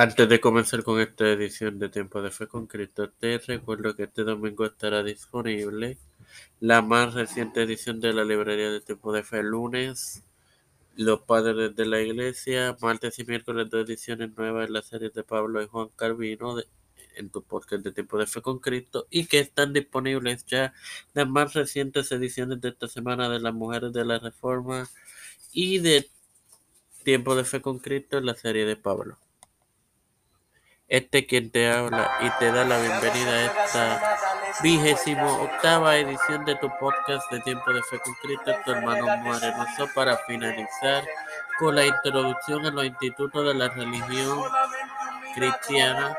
Antes de comenzar con esta edición de Tiempo de Fe con Cristo, te recuerdo que este domingo estará disponible la más reciente edición de la librería de Tiempo de Fe, lunes, los padres de la iglesia, martes y miércoles dos ediciones nuevas en la serie de Pablo y Juan Calvino en tu podcast de Tiempo de Fe con Cristo y que están disponibles ya las más recientes ediciones de esta semana de las mujeres de la Reforma y de Tiempo de Fe con Cristo en la serie de Pablo. Este quien te habla y te da la bienvenida a esta vigésimo octava edición de tu podcast de Tiempo de Fe con Cristo, tu hermano Morenoso, para finalizar con la introducción a los institutos de la religión cristiana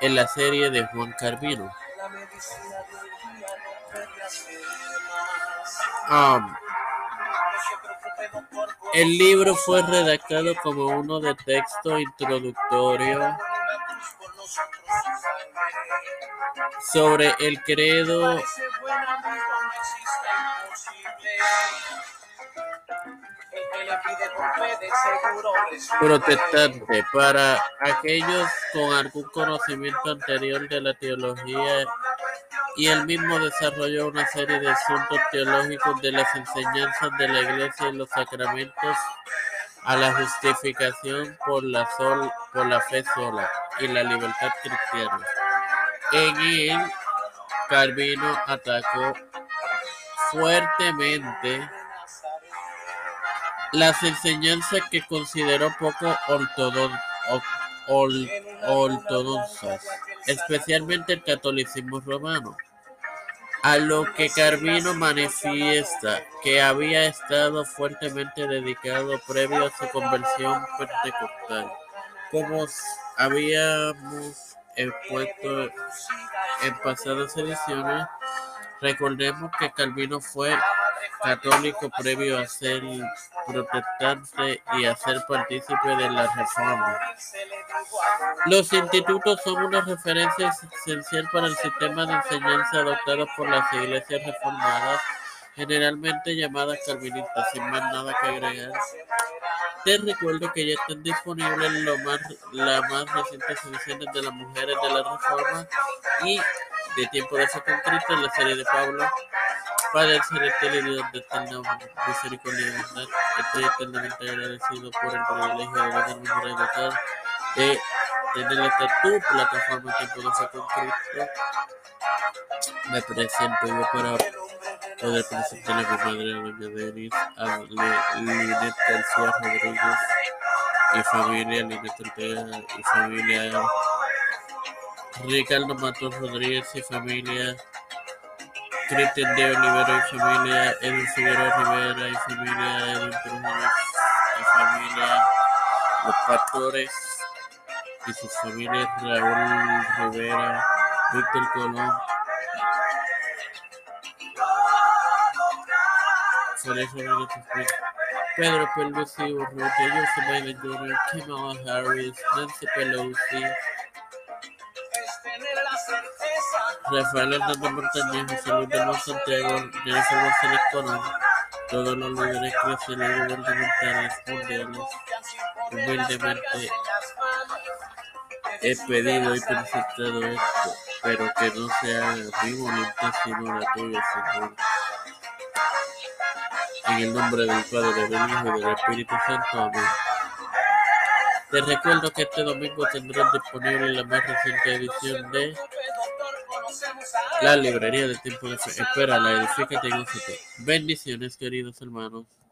en la serie de Juan Carvino. Um, el libro fue redactado como uno de texto introductorio sobre el credo protestante para aquellos con algún conocimiento anterior de la teología y él mismo desarrolló una serie de asuntos teológicos de las enseñanzas de la Iglesia y los sacramentos a la justificación por la, sol, por la fe sola y la libertad cristiana. En él, Calvino atacó fuertemente las enseñanzas que consideró poco ortodoxas, especialmente el catolicismo romano a lo que Calvino manifiesta que había estado fuertemente dedicado previo a su conversión pentecostal. Como habíamos expuesto en pasadas ediciones, recordemos que Calvino fue católico previo a ser protestante y a ser partícipe de la reforma. Los institutos son una referencia esencial para el sistema de enseñanza adoptado por las iglesias reformadas, generalmente llamadas calvinistas, sin más nada que agregar. Te recuerdo que ya están disponibles lo más, las más recientes ediciones de las mujeres de la reforma y de tiempo de en la serie de Pablo Padre celestial y Dios de eterna misericordia y bondad, estoy eternamente agradecido por el privilegio de una relatar de tener esta tu plataforma Tiempo con Cristo. Me presento yo para poder presentar a mi madre, doña Denis, a Rodríguez y familia, Linet Ortega y familia, Ricardo Matos Rodríguez y familia, Cristian de Olivero y familia, Edwin Figueroa Rivera y familia, Edwin Trujillo y familia, Los Pastores y sus familias, Raúl Rivera, Víctor Colón, Pedro Pelusi, Urrutia, Joseph Biden Jr., Kamala Harris, Nancy Pelosi, Rafael Hernández Montañez, José Luis de los Santiago, Jennifer González Colón, todos los líderes y gubernamentales mundiales, humildemente he pedido y presentado esto, pero que no sea mi voluntad sino la tuya, Señor. En el nombre del Padre, del Hijo y del Espíritu Santo. Amén. Te recuerdo que este domingo tendrás disponible la más reciente edición de la librería de tiempo de fe. Espera, la edifícate y Bendiciones, queridos hermanos.